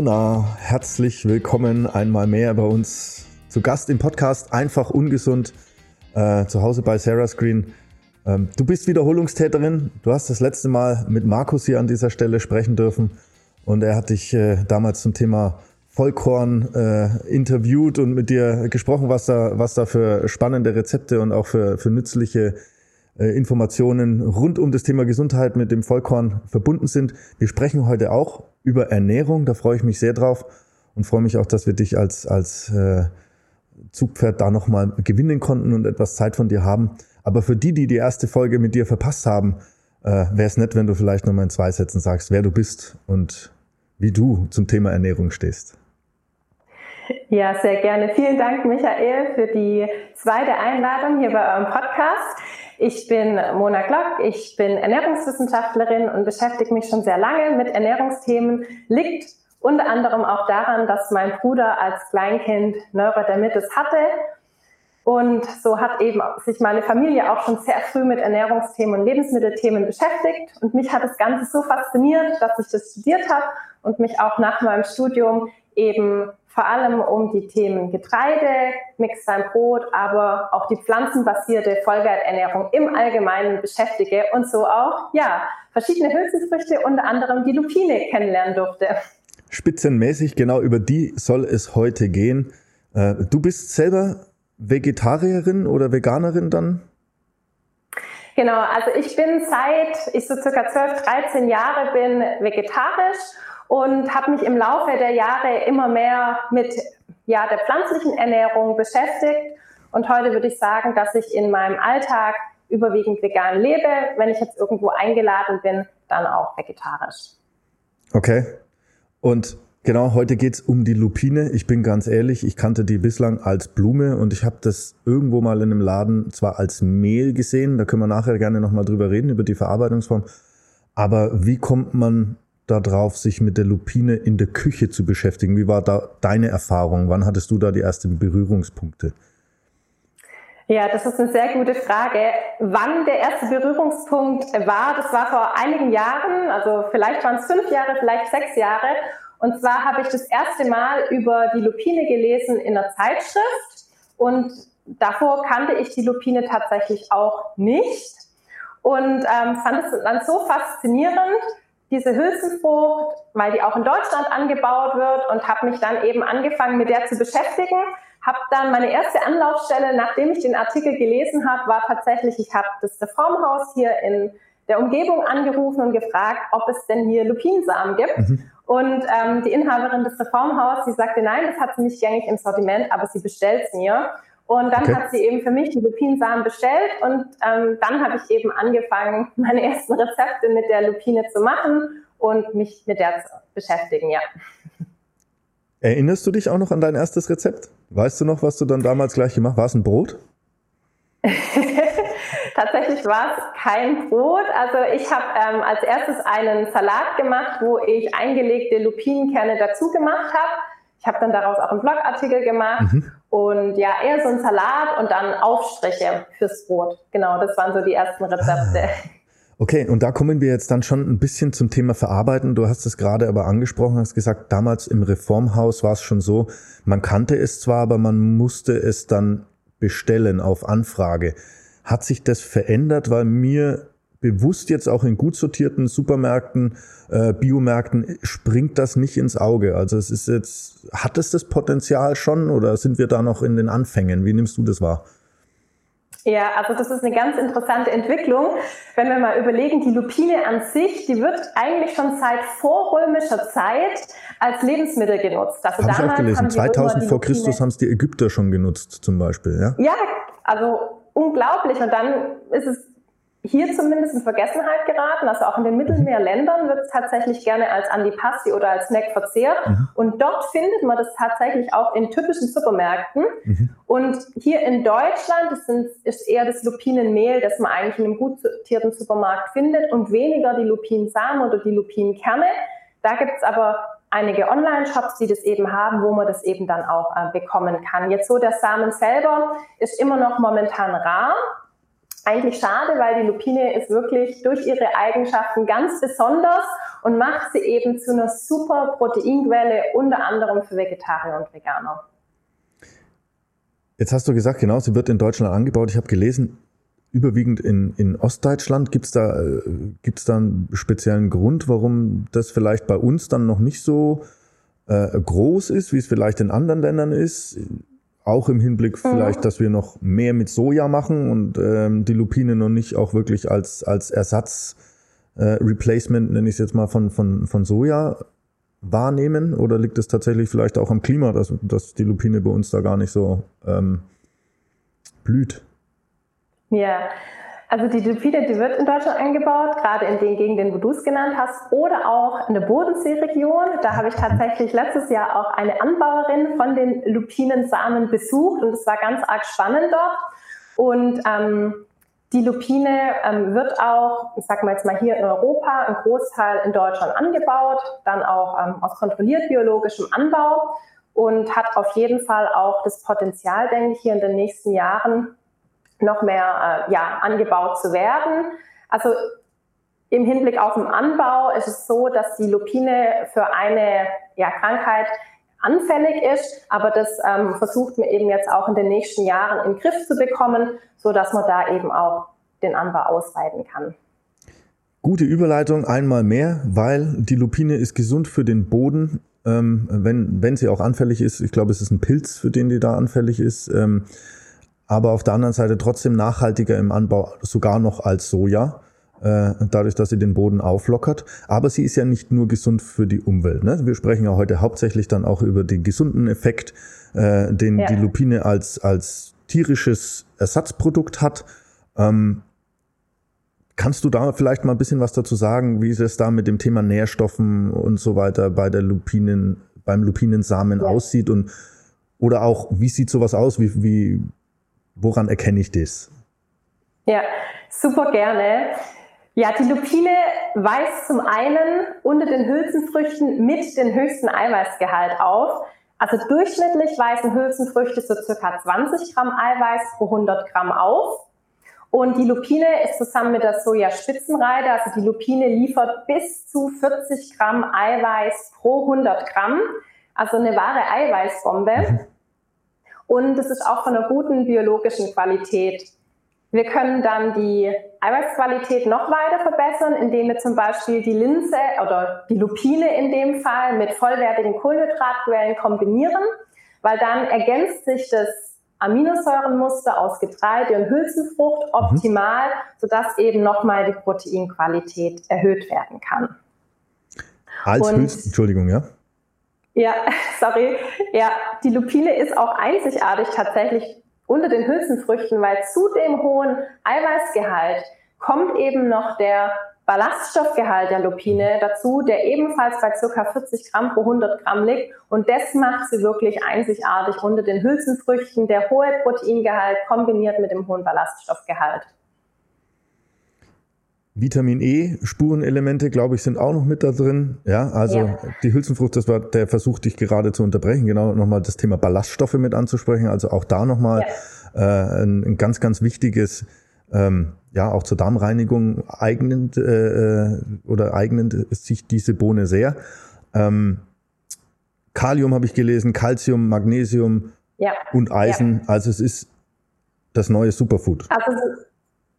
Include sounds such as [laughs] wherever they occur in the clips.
Mona, herzlich willkommen einmal mehr bei uns zu Gast im Podcast Einfach Ungesund äh, zu Hause bei Sarah Screen. Ähm, du bist Wiederholungstäterin. Du hast das letzte Mal mit Markus hier an dieser Stelle sprechen dürfen und er hat dich äh, damals zum Thema Vollkorn äh, interviewt und mit dir gesprochen, was da, was da für spannende Rezepte und auch für, für nützliche äh, Informationen rund um das Thema Gesundheit mit dem Vollkorn verbunden sind. Wir sprechen heute auch über Ernährung, da freue ich mich sehr drauf und freue mich auch, dass wir dich als, als äh, Zugpferd da nochmal gewinnen konnten und etwas Zeit von dir haben. Aber für die, die die erste Folge mit dir verpasst haben, äh, wäre es nett, wenn du vielleicht nochmal in zwei Sätzen sagst, wer du bist und wie du zum Thema Ernährung stehst. Ja, sehr gerne. Vielen Dank, Michael, für die zweite Einladung hier bei eurem Podcast. Ich bin Mona Glock, ich bin Ernährungswissenschaftlerin und beschäftige mich schon sehr lange mit Ernährungsthemen. Liegt unter anderem auch daran, dass mein Bruder als Kleinkind Neurodermitis hatte. Und so hat eben sich meine Familie auch schon sehr früh mit Ernährungsthemen und Lebensmittelthemen beschäftigt. Und mich hat das Ganze so fasziniert, dass ich das studiert habe und mich auch nach meinem Studium eben vor allem um die Themen Getreide, Mix sein Brot, aber auch die pflanzenbasierte Vollwerternährung im Allgemeinen beschäftige und so auch, ja, verschiedene Hülsenfrüchte, unter anderem die Lupine kennenlernen durfte. Spitzenmäßig, genau über die soll es heute gehen. Äh, du bist selber Vegetarierin oder Veganerin dann? Genau, also ich bin seit ich so circa 12, 13 Jahre bin vegetarisch und habe mich im Laufe der Jahre immer mehr mit ja, der pflanzlichen Ernährung beschäftigt. Und heute würde ich sagen, dass ich in meinem Alltag überwiegend vegan lebe. Wenn ich jetzt irgendwo eingeladen bin, dann auch vegetarisch. Okay. Und genau, heute geht's um die Lupine. Ich bin ganz ehrlich, ich kannte die bislang als Blume und ich habe das irgendwo mal in einem Laden zwar als Mehl gesehen, da können wir nachher gerne nochmal drüber reden, über die Verarbeitungsform. Aber wie kommt man darauf, sich mit der Lupine in der Küche zu beschäftigen? Wie war da deine Erfahrung? Wann hattest du da die ersten Berührungspunkte? Ja, das ist eine sehr gute Frage. Wann der erste Berührungspunkt war, das war vor einigen Jahren, also vielleicht waren es fünf Jahre, vielleicht sechs Jahre. Und zwar habe ich das erste Mal über die Lupine gelesen in einer Zeitschrift und davor kannte ich die Lupine tatsächlich auch nicht und ähm, fand es dann so faszinierend, diese Hülsenfrucht, weil die auch in Deutschland angebaut wird und habe mich dann eben angefangen, mit der zu beschäftigen. Habe dann meine erste Anlaufstelle, nachdem ich den Artikel gelesen habe, war tatsächlich, ich habe das Reformhaus hier in der Umgebung angerufen und gefragt, ob es denn hier Lupinsamen gibt. Mhm. Und ähm, die Inhaberin des Reformhauses, die sagte, nein, das hat sie nicht gängig im Sortiment, aber sie bestellt es mir. Und dann okay. hat sie eben für mich die Lupinsamen bestellt und ähm, dann habe ich eben angefangen, meine ersten Rezepte mit der Lupine zu machen und mich mit der zu beschäftigen, ja. Erinnerst du dich auch noch an dein erstes Rezept? Weißt du noch, was du dann damals gleich gemacht hast? War es ein Brot? [laughs] Tatsächlich war es kein Brot. Also ich habe ähm, als erstes einen Salat gemacht, wo ich eingelegte Lupinenkerne dazu gemacht habe. Ich habe dann daraus auch einen Blogartikel gemacht mhm. Und ja, eher so ein Salat und dann Aufstriche fürs Brot. Genau, das waren so die ersten Rezepte. Ah. Okay, und da kommen wir jetzt dann schon ein bisschen zum Thema Verarbeiten. Du hast es gerade aber angesprochen, hast gesagt, damals im Reformhaus war es schon so, man kannte es zwar, aber man musste es dann bestellen auf Anfrage. Hat sich das verändert, weil mir bewusst jetzt auch in gut sortierten Supermärkten, äh, Biomärkten springt das nicht ins Auge. Also es ist jetzt, hat es das Potenzial schon oder sind wir da noch in den Anfängen? Wie nimmst du das wahr? Ja, also das ist eine ganz interessante Entwicklung. Wenn wir mal überlegen, die Lupine an sich, die wird eigentlich schon seit vorrömischer Zeit als Lebensmittel genutzt. Also Hab ich auch gelesen. 2000 vor Christus haben es die Ägypter schon genutzt, zum Beispiel. Ja, ja also unglaublich. Und dann ist es hier zumindest in Vergessenheit geraten. Also auch in den Mittelmeerländern wird es tatsächlich gerne als Antipasti oder als Snack verzehrt. Mhm. Und dort findet man das tatsächlich auch in typischen Supermärkten. Mhm. Und hier in Deutschland das sind, ist eher das Lupinenmehl, das man eigentlich in einem gut sortierten Supermarkt findet und weniger die Lupinensamen oder die Lupinenkerne. Da gibt es aber einige Online-Shops, die das eben haben, wo man das eben dann auch äh, bekommen kann. Jetzt so der Samen selber ist immer noch momentan rar. Eigentlich schade, weil die Lupine ist wirklich durch ihre Eigenschaften ganz besonders und macht sie eben zu einer super Proteinquelle, unter anderem für Vegetarier und Veganer. Jetzt hast du gesagt, genau, sie wird in Deutschland angebaut. Ich habe gelesen, überwiegend in, in Ostdeutschland. Gibt es da, äh, gibt's da einen speziellen Grund, warum das vielleicht bei uns dann noch nicht so äh, groß ist, wie es vielleicht in anderen Ländern ist? Auch im Hinblick vielleicht, dass wir noch mehr mit Soja machen und ähm, die Lupine noch nicht auch wirklich als, als Ersatz, äh, Replacement, nenne ich es jetzt mal, von, von, von Soja wahrnehmen? Oder liegt es tatsächlich vielleicht auch am Klima, dass, dass die Lupine bei uns da gar nicht so ähm, blüht? Ja, also die Lupine, die wird in Deutschland eingebaut, gerade in den Gegenden, wo du es genannt hast, oder auch in der Bodenseeregion. Da habe ich tatsächlich letztes Jahr auch eine Anbauerin von den Lupinensamen besucht und es war ganz arg spannend dort. Und ähm, die Lupine ähm, wird auch, ich sage mal jetzt mal hier in Europa, ein Großteil in Deutschland angebaut, dann auch ähm, aus kontrolliert biologischem Anbau und hat auf jeden Fall auch das Potenzial, denke ich, hier in den nächsten Jahren noch mehr äh, ja, angebaut zu werden. Also im Hinblick auf den Anbau ist es so, dass die Lupine für eine ja, Krankheit anfällig ist, aber das ähm, versucht man eben jetzt auch in den nächsten Jahren in den Griff zu bekommen, so dass man da eben auch den Anbau ausweiten kann. Gute Überleitung einmal mehr, weil die Lupine ist gesund für den Boden, ähm, wenn, wenn sie auch anfällig ist. Ich glaube, es ist ein Pilz, für den die da anfällig ist. Ähm, aber auf der anderen Seite trotzdem nachhaltiger im Anbau, sogar noch als Soja, äh, dadurch, dass sie den Boden auflockert. Aber sie ist ja nicht nur gesund für die Umwelt. Ne? Wir sprechen ja heute hauptsächlich dann auch über den gesunden Effekt, äh, den ja. die Lupine als, als tierisches Ersatzprodukt hat. Ähm, kannst du da vielleicht mal ein bisschen was dazu sagen, wie es da mit dem Thema Nährstoffen und so weiter bei der Lupinen, beim Lupinensamen ja. aussieht und oder auch, wie sieht sowas aus? Wie, wie, Woran erkenne ich das? Ja, super gerne. Ja, die Lupine weist zum einen unter den Hülsenfrüchten mit den höchsten Eiweißgehalt auf. Also durchschnittlich weisen Hülsenfrüchte so circa 20 Gramm Eiweiß pro 100 Gramm auf. Und die Lupine ist zusammen mit der Sojaspitzenreide, also die Lupine liefert bis zu 40 Gramm Eiweiß pro 100 Gramm. Also eine wahre Eiweißbombe. [laughs] Und es ist auch von einer guten biologischen Qualität. Wir können dann die Eiweißqualität noch weiter verbessern, indem wir zum Beispiel die Linse oder die Lupine in dem Fall mit vollwertigen Kohlenhydratquellen kombinieren, weil dann ergänzt sich das Aminosäurenmuster aus Getreide und Hülsenfrucht mhm. optimal, mhm. sodass eben nochmal die Proteinqualität erhöht werden kann. Als Hülsen, Entschuldigung, ja? Ja, [laughs] sorry. Ja, die Lupine ist auch einzigartig tatsächlich unter den Hülsenfrüchten, weil zu dem hohen Eiweißgehalt kommt eben noch der Ballaststoffgehalt der Lupine dazu, der ebenfalls bei ca. 40 Gramm pro 100 Gramm liegt. Und das macht sie wirklich einzigartig unter den Hülsenfrüchten, der hohe Proteingehalt kombiniert mit dem hohen Ballaststoffgehalt. Vitamin E, Spurenelemente, glaube ich, sind auch noch mit da drin. Ja, also ja. die Hülsenfrucht, das war der Versuch, dich gerade zu unterbrechen, genau nochmal das Thema Ballaststoffe mit anzusprechen. Also auch da nochmal ja. äh, ein, ein, ganz, ganz wichtiges, ähm, ja, auch zur Darmreinigung eignend äh, äh oder eignend sich diese Bohne sehr. Ähm, Kalium habe ich gelesen, Calcium, Magnesium ja. und Eisen. Also es ist das neue Superfood. Also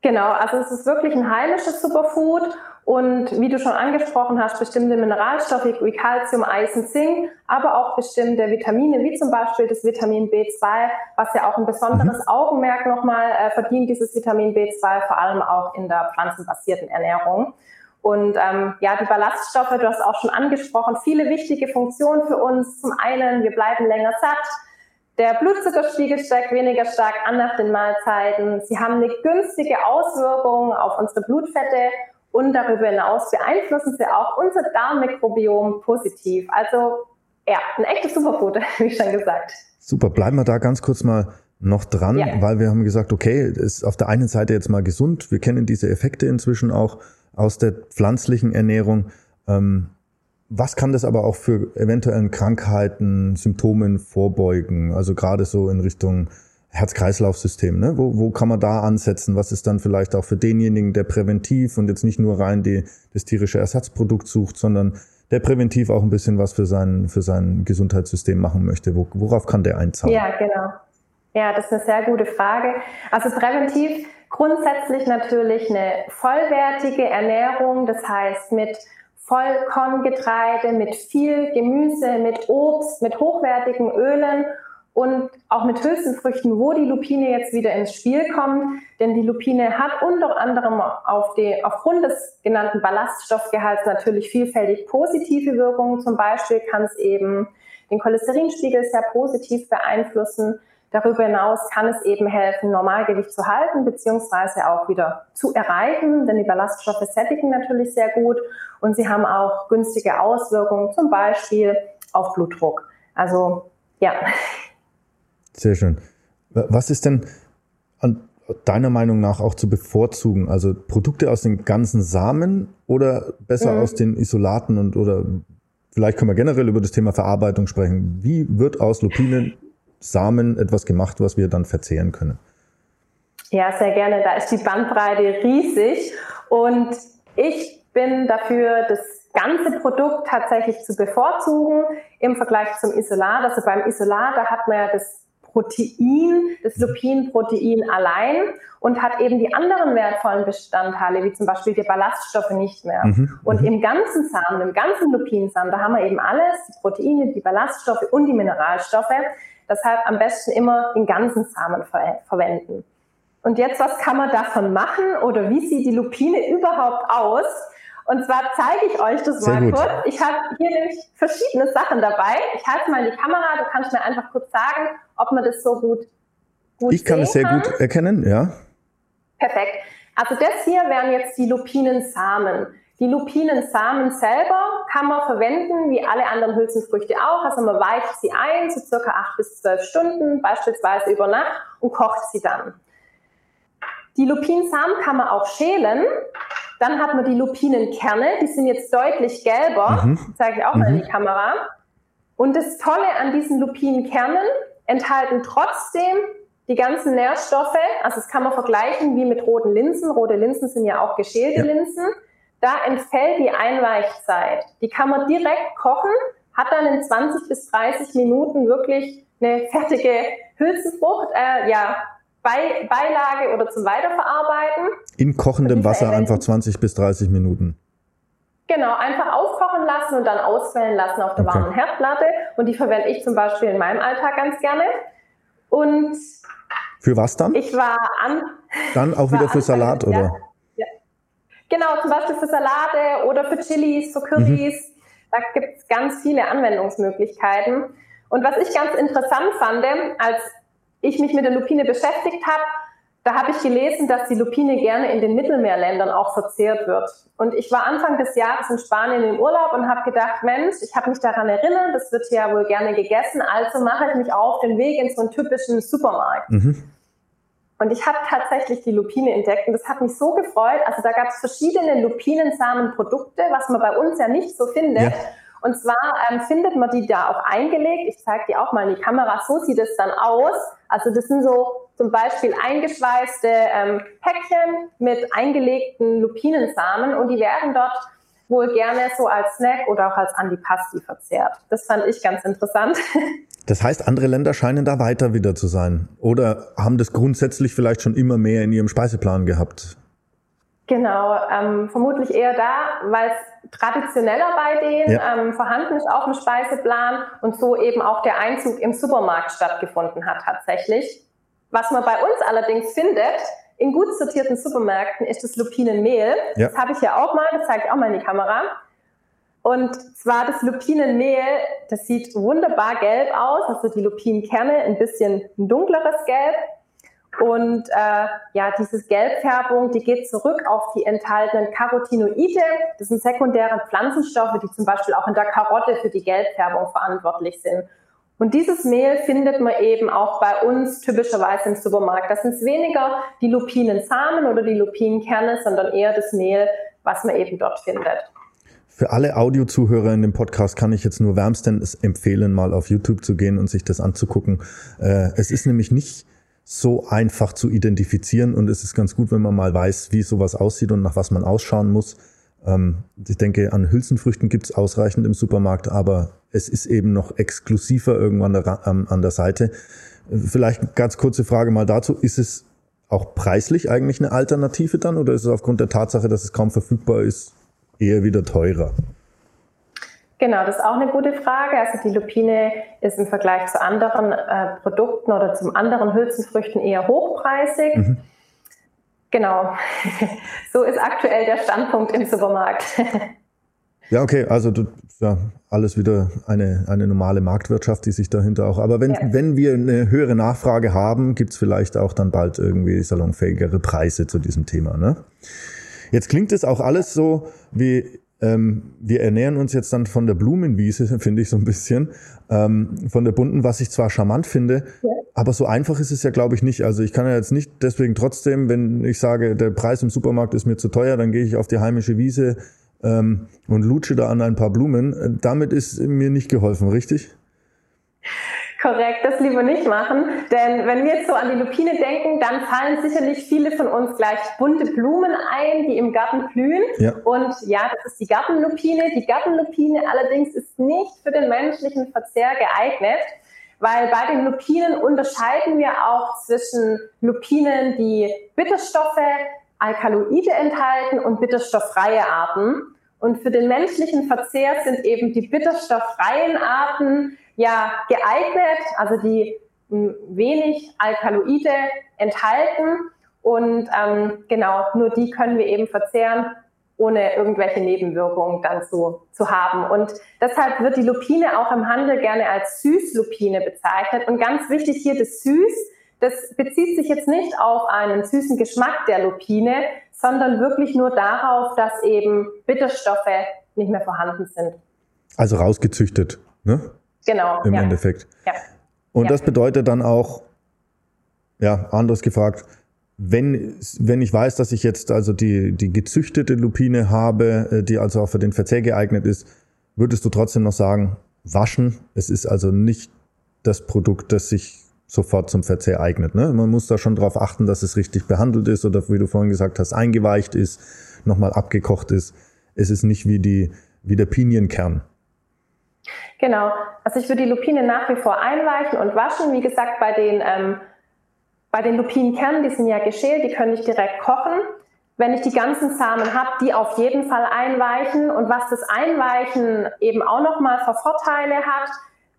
Genau, also es ist wirklich ein heimisches Superfood und wie du schon angesprochen hast, bestimmte Mineralstoffe wie Calcium, Eisen, Zink, aber auch bestimmte Vitamine, wie zum Beispiel das Vitamin B2, was ja auch ein besonderes mhm. Augenmerk nochmal äh, verdient, dieses Vitamin B2, vor allem auch in der pflanzenbasierten Ernährung. Und ähm, ja, die Ballaststoffe, du hast auch schon angesprochen, viele wichtige Funktionen für uns. Zum einen, wir bleiben länger satt. Der Blutzuckerspiegel steigt weniger stark an nach den Mahlzeiten. Sie haben eine günstige Auswirkung auf unsere Blutfette und darüber hinaus beeinflussen sie auch unser Darmmikrobiom positiv. Also ja, ein echtes Superfood, [laughs] wie schon gesagt. Super, bleiben wir da ganz kurz mal noch dran, ja. weil wir haben gesagt, okay, ist auf der einen Seite jetzt mal gesund. Wir kennen diese Effekte inzwischen auch aus der pflanzlichen Ernährung. Ähm, was kann das aber auch für eventuellen Krankheiten, Symptomen vorbeugen? Also gerade so in Richtung Herz-Kreislauf-System. Ne? Wo, wo kann man da ansetzen? Was ist dann vielleicht auch für denjenigen, der präventiv und jetzt nicht nur rein die, das tierische Ersatzprodukt sucht, sondern der präventiv auch ein bisschen was für sein, für sein Gesundheitssystem machen möchte? Wo, worauf kann der einzahlen? Ja, genau. Ja, das ist eine sehr gute Frage. Also präventiv grundsätzlich natürlich eine vollwertige Ernährung, das heißt mit Vollkorngetreide, mit viel Gemüse, mit Obst, mit hochwertigen Ölen und auch mit Hülsenfrüchten, wo die Lupine jetzt wieder ins Spiel kommt. Denn die Lupine hat unter anderem auf die, aufgrund des genannten Ballaststoffgehalts natürlich vielfältig positive Wirkungen. Zum Beispiel kann es eben den Cholesterinspiegel sehr positiv beeinflussen. Darüber hinaus kann es eben helfen, Normalgewicht zu halten beziehungsweise auch wieder zu erreichen, denn die Ballaststoffe sättigen natürlich sehr gut und sie haben auch günstige Auswirkungen, zum Beispiel auf Blutdruck. Also ja. Sehr schön. Was ist denn an deiner Meinung nach auch zu bevorzugen? Also Produkte aus den ganzen Samen oder besser mhm. aus den Isolaten und oder vielleicht können wir generell über das Thema Verarbeitung sprechen. Wie wird aus Lupinen Samen etwas gemacht, was wir dann verzehren können? Ja, sehr gerne. Da ist die Bandbreite riesig und ich bin dafür, das ganze Produkt tatsächlich zu bevorzugen im Vergleich zum Isolat. Also beim Isolat, da hat man ja das Protein, das mhm. Lupinprotein allein und hat eben die anderen wertvollen Bestandteile, wie zum Beispiel die Ballaststoffe, nicht mehr. Mhm. Und mhm. im ganzen Samen, im ganzen Lupinsamen, da haben wir eben alles, die Proteine, die Ballaststoffe und die Mineralstoffe. Deshalb am besten immer den ganzen Samen ver verwenden. Und jetzt, was kann man davon machen oder wie sieht die Lupine überhaupt aus? Und zwar zeige ich euch das Sehr mal gut. kurz. Ich habe hier nämlich verschiedene Sachen dabei. Ich halte mal in die Kamera, du kannst mir einfach kurz sagen, ob man das so gut, gut Ich kann es sehr kann. gut erkennen, ja. Perfekt. Also das hier wären jetzt die Lupinensamen. Die Lupinensamen selber kann man verwenden, wie alle anderen Hülsenfrüchte auch. Also man weicht sie ein, so circa acht bis zwölf Stunden, beispielsweise über Nacht, und kocht sie dann. Die Lupinensamen kann man auch schälen. Dann hat man die Lupinenkerne, die sind jetzt deutlich gelber. Mhm. Das zeige ich auch mhm. mal in die mhm. Kamera. Und das Tolle an diesen Lupinenkernen enthalten trotzdem die ganzen Nährstoffe. Also das kann man vergleichen wie mit roten Linsen. Rote Linsen sind ja auch geschälte ja. Linsen da entfällt die Einweichzeit. Die kann man direkt kochen, hat dann in 20 bis 30 Minuten wirklich eine fertige Hülsenfrucht, äh, ja, bei, Beilage oder zum Weiterverarbeiten. In kochendem Wasser einfach 20 bis 30 Minuten. Genau, einfach aufkochen lassen und dann ausquellen lassen auf der okay. warmen Herdplatte. Und die verwende ich zum Beispiel in meinem Alltag ganz gerne. Und für was dann? Ich war an. Dann auch wieder für Salat, oder? Genau, zum Beispiel für Salate oder für Chilis, für Currys. Mhm. Da gibt es ganz viele Anwendungsmöglichkeiten. Und was ich ganz interessant fand, als ich mich mit der Lupine beschäftigt habe, da habe ich gelesen, dass die Lupine gerne in den Mittelmeerländern auch verzehrt wird. Und ich war Anfang des Jahres in Spanien im Urlaub und habe gedacht, Mensch, ich habe mich daran erinnert, das wird ja wohl gerne gegessen, also mache ich mich auf den Weg in so einen typischen Supermarkt. Mhm. Und ich habe tatsächlich die Lupine entdeckt und das hat mich so gefreut. Also da gab es verschiedene Lupinensamenprodukte, was man bei uns ja nicht so findet. Ja. Und zwar ähm, findet man die da auch eingelegt. Ich zeige die auch mal in die Kamera. So sieht es dann aus. Also das sind so zum Beispiel eingeschweißte ähm, Päckchen mit eingelegten Lupinensamen und die werden dort wohl gerne so als Snack oder auch als Antipasti verzehrt. Das fand ich ganz interessant. [laughs] Das heißt, andere Länder scheinen da weiter wieder zu sein oder haben das grundsätzlich vielleicht schon immer mehr in ihrem Speiseplan gehabt? Genau, ähm, vermutlich eher da, weil es traditioneller bei denen ja. ähm, vorhanden ist auf dem Speiseplan und so eben auch der Einzug im Supermarkt stattgefunden hat tatsächlich. Was man bei uns allerdings findet, in gut sortierten Supermärkten ist das Lupinenmehl. Ja. Das habe ich ja auch mal, das zeige ich auch mal in die Kamera. Und zwar das Lupinenmehl, das sieht wunderbar gelb aus, also die Lupinenkerne ein bisschen ein dunkleres Gelb. Und äh, ja, diese Gelbfärbung, die geht zurück auf die enthaltenen Carotinoide. Das sind sekundäre Pflanzenstoffe, die zum Beispiel auch in der Karotte für die Gelbfärbung verantwortlich sind. Und dieses Mehl findet man eben auch bei uns typischerweise im Supermarkt. Das sind weniger die Lupinensamen oder die Lupinenkerne, sondern eher das Mehl, was man eben dort findet. Für alle Audiozuhörer in dem Podcast kann ich jetzt nur wärmstens empfehlen, mal auf YouTube zu gehen und sich das anzugucken. Äh, es ist nämlich nicht so einfach zu identifizieren und es ist ganz gut, wenn man mal weiß, wie sowas aussieht und nach was man ausschauen muss. Ähm, ich denke, an Hülsenfrüchten gibt es ausreichend im Supermarkt, aber es ist eben noch exklusiver irgendwann an der Seite. Vielleicht eine ganz kurze Frage mal dazu. Ist es auch preislich eigentlich eine Alternative dann oder ist es aufgrund der Tatsache, dass es kaum verfügbar ist, eher wieder teurer? Genau, das ist auch eine gute Frage. Also die Lupine ist im Vergleich zu anderen äh, Produkten oder zu anderen Hülsenfrüchten eher hochpreisig. Mhm. Genau, [laughs] so ist aktuell der Standpunkt im Supermarkt. Ja, okay, also du, ja, alles wieder eine, eine normale Marktwirtschaft, die sich dahinter auch. Aber wenn, ja. wenn wir eine höhere Nachfrage haben, gibt's vielleicht auch dann bald irgendwie salonfähigere Preise zu diesem Thema. Ne? Jetzt klingt es auch alles so wie ähm, wir ernähren uns jetzt dann von der Blumenwiese, [laughs] finde ich so ein bisschen, ähm, von der bunten, was ich zwar charmant finde, ja. Aber so einfach ist es ja, glaube ich, nicht. Also ich kann ja jetzt nicht deswegen trotzdem, wenn ich sage, der Preis im Supermarkt ist mir zu teuer, dann gehe ich auf die heimische Wiese ähm, und lutsche da an ein paar Blumen. Damit ist mir nicht geholfen, richtig? Korrekt, das lieber nicht machen, denn wenn wir jetzt so an die Lupine denken, dann fallen sicherlich viele von uns gleich bunte Blumen ein, die im Garten blühen. Ja. Und ja, das ist die Gartenlupine. Die Gartenlupine allerdings ist nicht für den menschlichen Verzehr geeignet, weil bei den Lupinen unterscheiden wir auch zwischen Lupinen, die Bitterstoffe, Alkaloide enthalten und bitterstofffreie Arten. Und für den menschlichen Verzehr sind eben die bitterstofffreien Arten ja geeignet, also die hm, wenig Alkaloide enthalten und ähm, genau, nur die können wir eben verzehren, ohne irgendwelche Nebenwirkungen dann zu, zu haben. Und deshalb wird die Lupine auch im Handel gerne als Süßlupine bezeichnet. Und ganz wichtig hier das Süß, das bezieht sich jetzt nicht auf einen süßen Geschmack der Lupine, sondern wirklich nur darauf, dass eben Bitterstoffe nicht mehr vorhanden sind. Also rausgezüchtet, ne? Genau. Im ja. Endeffekt. Ja. Und ja. das bedeutet dann auch, ja, anders gefragt, wenn, wenn ich weiß, dass ich jetzt also die, die gezüchtete Lupine habe, äh, die also auch für den Verzehr geeignet ist, würdest du trotzdem noch sagen, waschen. Es ist also nicht das Produkt, das sich sofort zum Verzehr eignet. Ne? Man muss da schon darauf achten, dass es richtig behandelt ist oder wie du vorhin gesagt hast, eingeweicht ist, nochmal abgekocht ist. Es ist nicht wie, die, wie der Pinienkern. Genau. Also ich würde die Lupine nach wie vor einweichen und waschen. Wie gesagt, bei den, ähm, bei den Lupinenkernen, die sind ja geschält, die können ich direkt kochen. Wenn ich die ganzen Samen habe, die auf jeden Fall einweichen. Und was das Einweichen eben auch nochmal für Vorteile hat,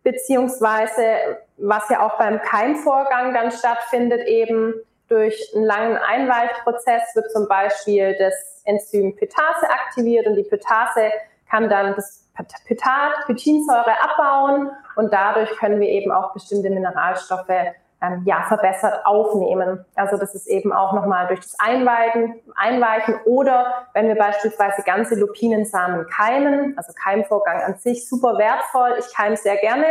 beziehungsweise was ja auch beim Keimvorgang dann stattfindet, eben durch einen langen Einweichprozess wird zum Beispiel das Enzym Pythase aktiviert und die Pythase kann dann das Pytat, Pythinsäure abbauen und dadurch können wir eben auch bestimmte Mineralstoffe ähm, ja, verbessert aufnehmen. Also das ist eben auch nochmal durch das Einweichen, Einweichen oder wenn wir beispielsweise ganze Lupinensamen keimen, also Keimvorgang an sich super wertvoll. Ich keime sehr gerne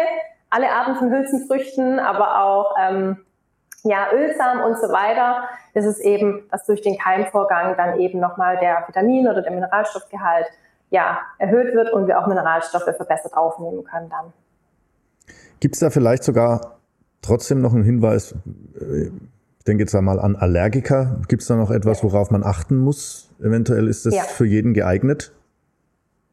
alle Arten von Hülsenfrüchten, aber auch ähm, ja, Ölsamen und so weiter. Das ist eben, dass durch den Keimvorgang dann eben nochmal der Vitamin- oder der Mineralstoffgehalt ja, erhöht wird und wir auch Mineralstoffe verbessert aufnehmen können dann. Gibt es da vielleicht sogar trotzdem noch einen Hinweis, ich denke jetzt einmal an Allergiker, gibt es da noch etwas, worauf man achten muss? Eventuell ist das ja. für jeden geeignet?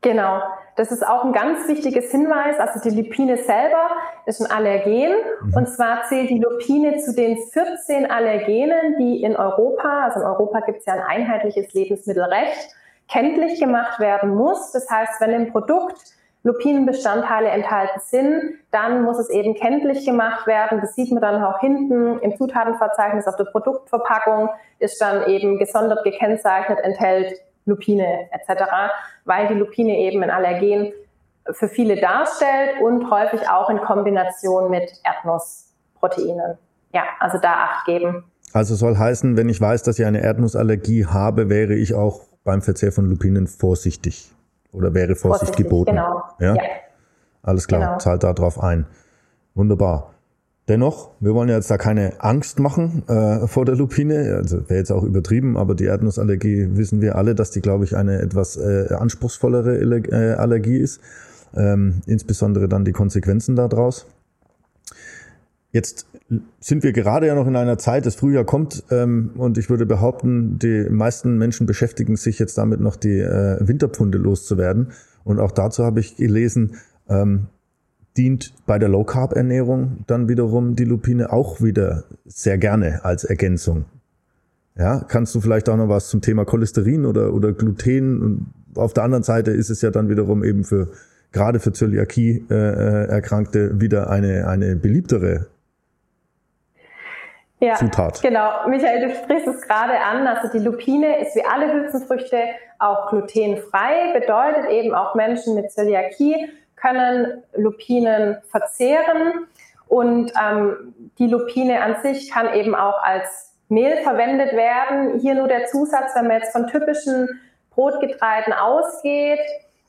Genau, das ist auch ein ganz wichtiges Hinweis. Also die Lupine selber ist ein Allergen. Mhm. Und zwar zählt die Lupine zu den 14 Allergenen, die in Europa, also in Europa gibt es ja ein einheitliches Lebensmittelrecht, kenntlich gemacht werden muss. Das heißt, wenn im Produkt Lupinenbestandteile enthalten sind, dann muss es eben kenntlich gemacht werden. Das sieht man dann auch hinten im Zutatenverzeichnis auf der Produktverpackung, ist dann eben gesondert gekennzeichnet, enthält Lupine etc., weil die Lupine eben ein Allergen für viele darstellt und häufig auch in Kombination mit Erdnussproteinen. Ja, also da Acht geben. Also soll heißen, wenn ich weiß, dass ich eine Erdnussallergie habe, wäre ich auch beim Verzehr von Lupinen vorsichtig oder wäre Vorsicht vorsichtig, geboten. Genau. Ja? ja. Alles klar, genau. zahlt da drauf ein. Wunderbar. Dennoch, wir wollen ja jetzt da keine Angst machen äh, vor der Lupine. Also wäre jetzt auch übertrieben, aber die Erdnussallergie wissen wir alle, dass die, glaube ich, eine etwas äh, anspruchsvollere äh, Allergie ist. Ähm, insbesondere dann die Konsequenzen daraus. Jetzt sind wir gerade ja noch in einer Zeit, das Frühjahr kommt ähm, und ich würde behaupten, die meisten Menschen beschäftigen sich jetzt damit, noch die äh, Winterpfunde loszuwerden. Und auch dazu habe ich gelesen, ähm, dient bei der Low Carb Ernährung dann wiederum die Lupine auch wieder sehr gerne als Ergänzung. Ja, kannst du vielleicht auch noch was zum Thema Cholesterin oder, oder Gluten? Und auf der anderen Seite ist es ja dann wiederum eben für gerade für Zöliakie äh, äh wieder eine, eine beliebtere ja, Zutat. Genau, Michael, du sprichst es gerade an. Also die Lupine ist wie alle Hülsenfrüchte auch glutenfrei, bedeutet eben auch Menschen mit Zöliakie können Lupinen verzehren und ähm, die Lupine an sich kann eben auch als Mehl verwendet werden. Hier nur der Zusatz, wenn man jetzt von typischen Brotgetreiden ausgeht,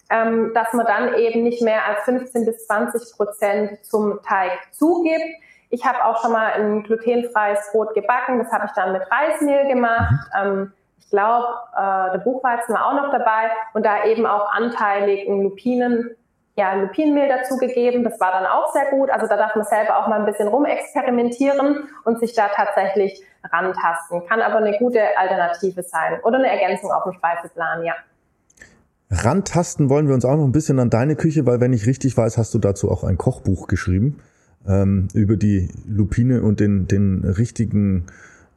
ähm, dass man dann eben nicht mehr als 15 bis 20 Prozent zum Teig zugibt. Ich habe auch schon mal ein glutenfreies Brot gebacken. Das habe ich dann mit Reismehl gemacht. Mhm. Ähm, ich glaube, äh, der Buchweizen war auch noch dabei und da eben auch anteiligen Lupinen, ja, Lupinenmehl dazugegeben. Das war dann auch sehr gut. Also da darf man selber auch mal ein bisschen rumexperimentieren und sich da tatsächlich rantasten. Kann aber eine gute Alternative sein oder eine Ergänzung auf dem Speiseplan, ja. Rantasten wollen wir uns auch noch ein bisschen an deine Küche, weil wenn ich richtig weiß, hast du dazu auch ein Kochbuch geschrieben ähm, über die Lupine und den, den richtigen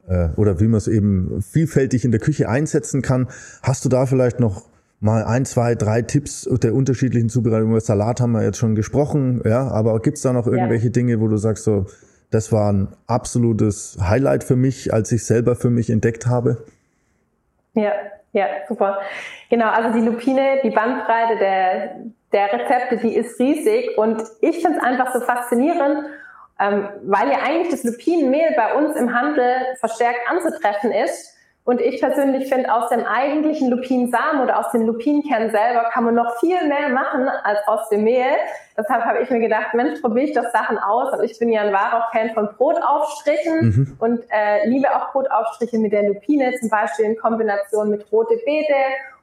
äh, oder wie man es eben vielfältig in der Küche einsetzen kann. Hast du da vielleicht noch mal ein, zwei, drei Tipps der unterschiedlichen Zubereitungen? Über Salat haben wir jetzt schon gesprochen, ja, aber gibt es da noch irgendwelche ja. Dinge, wo du sagst, so, das war ein absolutes Highlight für mich, als ich selber für mich entdeckt habe? Ja, ja, super. Genau, also die Lupine, die Bandbreite der, der Rezepte, die ist riesig und ich finde es einfach so faszinierend, ähm, weil ja eigentlich das Lupinenmehl bei uns im Handel verstärkt anzutreffen ist. Und ich persönlich finde, aus dem eigentlichen Lupinensamen oder aus den Lupinenkernen selber kann man noch viel mehr machen als aus dem Mehl. Deshalb habe ich mir gedacht, Mensch, probiere ich doch Sachen aus. Und ich bin ja ein wahrer Fan von Brotaufstrichen mhm. und äh, liebe auch Brotaufstriche mit der Lupine, zum Beispiel in Kombination mit rote Beete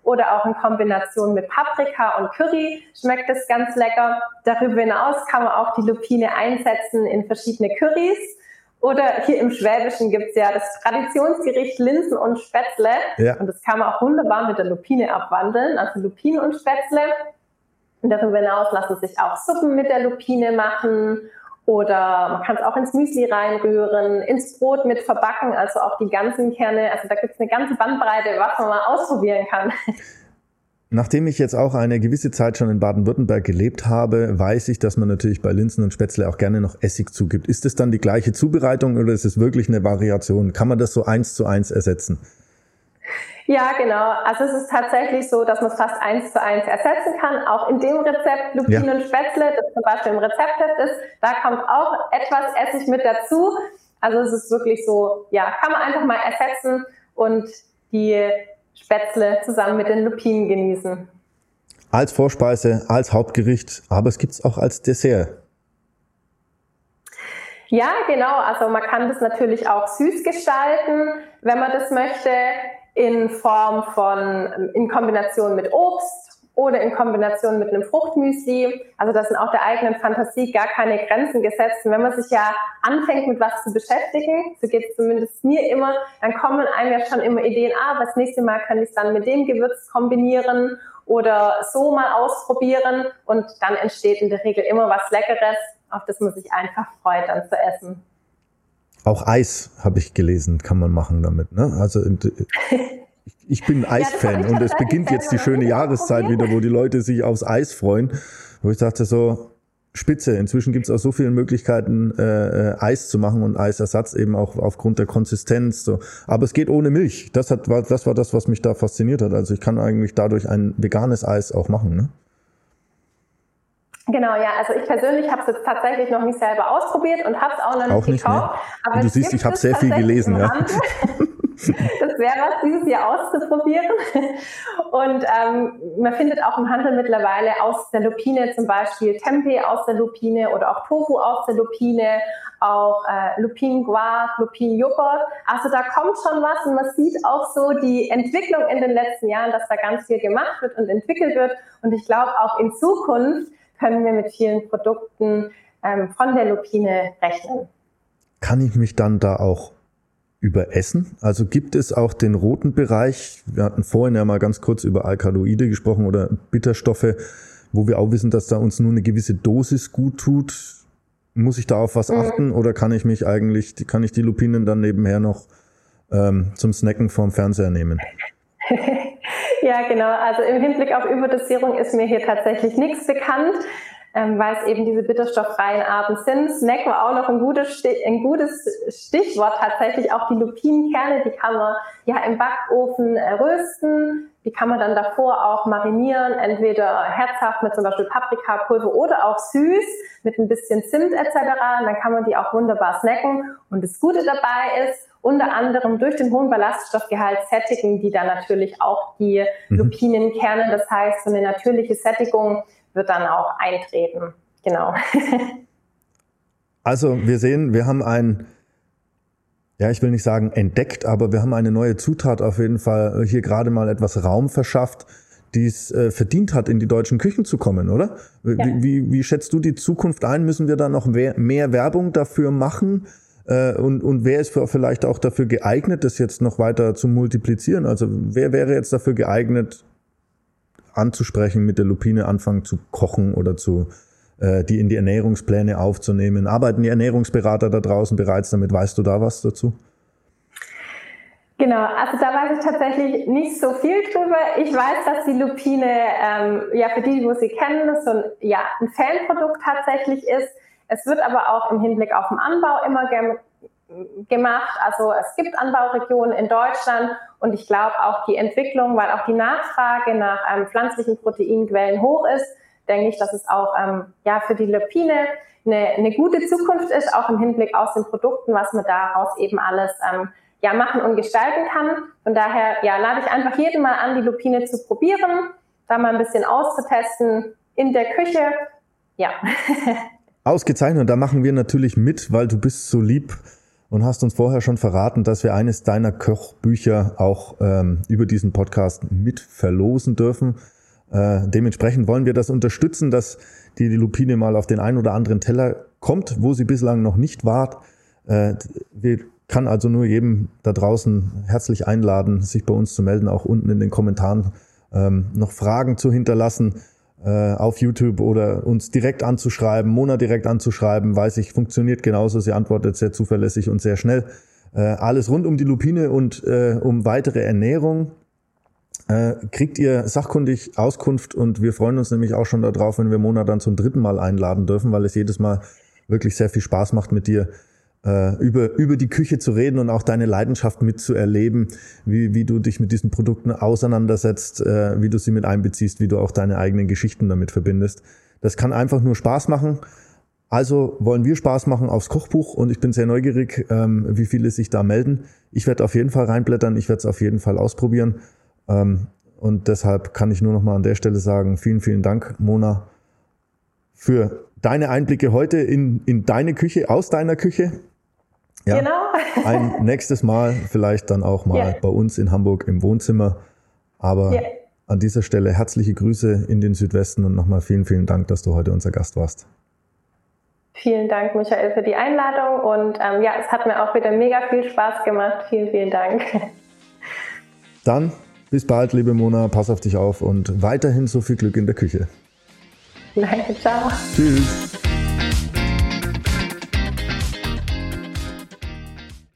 oder auch in Kombination mit Paprika und Curry schmeckt es ganz lecker. Darüber hinaus kann man auch die Lupine einsetzen in verschiedene Currys. Oder hier im Schwäbischen gibt's ja das Traditionsgericht Linsen und Spätzle. Ja. Und das kann man auch wunderbar mit der Lupine abwandeln, also Lupine und Spätzle. Und darüber hinaus lassen sich auch Suppen mit der Lupine machen oder man kann es auch ins Müsli reinrühren, ins Brot mit verbacken, also auch die ganzen Kerne. Also da gibt es eine ganze Bandbreite, was man mal ausprobieren kann. Nachdem ich jetzt auch eine gewisse Zeit schon in Baden-Württemberg gelebt habe, weiß ich, dass man natürlich bei Linsen und Spätzle auch gerne noch Essig zugibt. Ist es dann die gleiche Zubereitung oder ist es wirklich eine Variation? Kann man das so eins zu eins ersetzen? Ja, genau. Also es ist tatsächlich so, dass man es fast eins zu eins ersetzen kann. Auch in dem Rezept Lupin ja. und Spätzle, das zum Beispiel im Rezeptheft ist, da kommt auch etwas Essig mit dazu. Also es ist wirklich so, ja, kann man einfach mal ersetzen und die Spätzle zusammen mit den Lupinen genießen. Als Vorspeise, als Hauptgericht, aber es gibt es auch als Dessert. Ja, genau. Also man kann das natürlich auch süß gestalten, wenn man das möchte in Form von, in Kombination mit Obst oder in Kombination mit einem Fruchtmüsli. Also da sind auch der eigenen Fantasie gar keine Grenzen gesetzt. Und wenn man sich ja anfängt, mit was zu beschäftigen, so geht es zumindest mir immer, dann kommen einem ja schon immer Ideen, ah, das nächste Mal kann ich es dann mit dem Gewürz kombinieren oder so mal ausprobieren. Und dann entsteht in der Regel immer was Leckeres, auf das man sich einfach freut, dann zu essen. Auch Eis habe ich gelesen, kann man machen damit. Ne? Also [laughs] ich bin Eisfan ja, und es beginnt jetzt die schöne Jahreszeit wieder, wo die Leute sich aufs Eis freuen. Wo ich dachte so, spitze. Inzwischen gibt es auch so viele Möglichkeiten, äh, äh, Eis zu machen und Eisersatz eben auch aufgrund der Konsistenz. So. Aber es geht ohne Milch. Das, hat, war, das war das, was mich da fasziniert hat. Also ich kann eigentlich dadurch ein veganes Eis auch machen. Ne? Genau, ja. Also ich persönlich habe es jetzt tatsächlich noch nicht selber ausprobiert und habe es auch noch nicht, auch nicht gekauft. Ne? Aber du siehst, ich habe sehr viel gelesen. Ja. [laughs] das wäre was, dieses Jahr auszuprobieren. Und ähm, man findet auch im Handel mittlerweile aus der Lupine zum Beispiel Tempeh aus der Lupine oder auch Tofu aus der Lupine, auch äh, Lupin Guac, Lupin Joghurt. Also da kommt schon was und man sieht auch so die Entwicklung in den letzten Jahren, dass da ganz viel gemacht wird und entwickelt wird. Und ich glaube auch in Zukunft können wir mit vielen Produkten ähm, von der Lupine rechnen. kann ich mich dann da auch überessen? Also gibt es auch den roten Bereich? Wir hatten vorhin ja mal ganz kurz über Alkaloide gesprochen oder Bitterstoffe, wo wir auch wissen, dass da uns nur eine gewisse Dosis gut tut. Muss ich da auf was mhm. achten oder kann ich mich eigentlich, kann ich die Lupinen dann nebenher noch ähm, zum Snacken vorm Fernseher nehmen? [laughs] ja, genau. Also im Hinblick auf Überdosierung ist mir hier tatsächlich nichts bekannt ähm, weil es eben diese bitterstofffreien Arten sind. Snack war auch noch ein gutes, ein gutes Stichwort tatsächlich. Auch die Lupinenkerne, die kann man ja im Backofen äh, rösten. Die kann man dann davor auch marinieren, entweder herzhaft mit zum Beispiel Paprikapulver oder auch süß mit ein bisschen Zimt etc. Dann kann man die auch wunderbar snacken. Und das Gute dabei ist, unter anderem durch den hohen Ballaststoffgehalt sättigen die dann natürlich auch die mhm. Lupinenkerne. Das heißt, so eine natürliche Sättigung wird dann auch eintreten. Genau. [laughs] also wir sehen, wir haben ein, ja, ich will nicht sagen entdeckt, aber wir haben eine neue Zutat auf jeden Fall hier gerade mal etwas Raum verschafft, die es äh, verdient hat, in die deutschen Küchen zu kommen, oder? Wie, ja. wie, wie schätzt du die Zukunft ein? Müssen wir da noch mehr, mehr Werbung dafür machen? Äh, und, und wer ist vielleicht auch dafür geeignet, das jetzt noch weiter zu multiplizieren? Also wer wäre jetzt dafür geeignet, anzusprechen, mit der Lupine anfangen zu kochen oder zu äh, die in die Ernährungspläne aufzunehmen? Arbeiten die Ernährungsberater da draußen bereits damit? Weißt du da was dazu? Genau, also da weiß ich tatsächlich nicht so viel drüber. Ich weiß, dass die Lupine, ähm, ja, für die, wo sie kennen, so ein, ja, ein Fanprodukt tatsächlich ist. Es wird aber auch im Hinblick auf den Anbau immer gemacht. Also es gibt Anbauregionen in Deutschland und ich glaube auch die Entwicklung, weil auch die Nachfrage nach ähm, pflanzlichen Proteinquellen hoch ist, denke ich, dass es auch ähm, ja für die Lupine eine, eine gute Zukunft ist, auch im Hinblick aus den Produkten, was man daraus eben alles ähm, ja machen und gestalten kann. Von daher ja lade ich einfach jeden mal an, die Lupine zu probieren, da mal ein bisschen auszutesten in der Küche. Ja. [laughs] Ausgezeichnet, da machen wir natürlich mit, weil du bist so lieb und hast uns vorher schon verraten, dass wir eines deiner Kochbücher auch ähm, über diesen Podcast mit verlosen dürfen. Äh, dementsprechend wollen wir das unterstützen, dass die, die Lupine mal auf den einen oder anderen Teller kommt, wo sie bislang noch nicht war. Äh, wir kann also nur jedem da draußen herzlich einladen, sich bei uns zu melden, auch unten in den Kommentaren ähm, noch Fragen zu hinterlassen äh, auf YouTube oder uns direkt anzuschreiben, Mona direkt anzuschreiben, weiß ich, funktioniert genauso. Sie antwortet sehr zuverlässig und sehr schnell. Äh, alles rund um die Lupine und äh, um weitere Ernährung äh, kriegt ihr sachkundig Auskunft und wir freuen uns nämlich auch schon darauf, wenn wir Mona dann zum dritten Mal einladen dürfen, weil es jedes Mal wirklich sehr viel Spaß macht mit dir äh, über, über die Küche zu reden und auch deine Leidenschaft mitzuerleben, wie, wie du dich mit diesen Produkten auseinandersetzt, äh, wie du sie mit einbeziehst, wie du auch deine eigenen Geschichten damit verbindest. Das kann einfach nur Spaß machen. Also wollen wir Spaß machen aufs Kochbuch und ich bin sehr neugierig, ähm, wie viele sich da melden. Ich werde auf jeden Fall reinblättern, ich werde es auf jeden Fall ausprobieren. Ähm, und deshalb kann ich nur noch mal an der Stelle sagen, vielen, vielen Dank, Mona, für deine Einblicke heute in, in deine Küche, aus deiner Küche. Ja, genau. ein [laughs] nächstes Mal vielleicht dann auch mal ja. bei uns in Hamburg im Wohnzimmer. Aber ja. an dieser Stelle herzliche Grüße in den Südwesten und nochmal vielen, vielen Dank, dass du heute unser Gast warst. Vielen Dank, Michael, für die Einladung und ähm, ja, es hat mir auch wieder mega viel Spaß gemacht. Vielen, vielen Dank. [laughs] Dann bis bald, liebe Mona, pass auf dich auf und weiterhin so viel Glück in der Küche. Danke, ciao. Tschüss.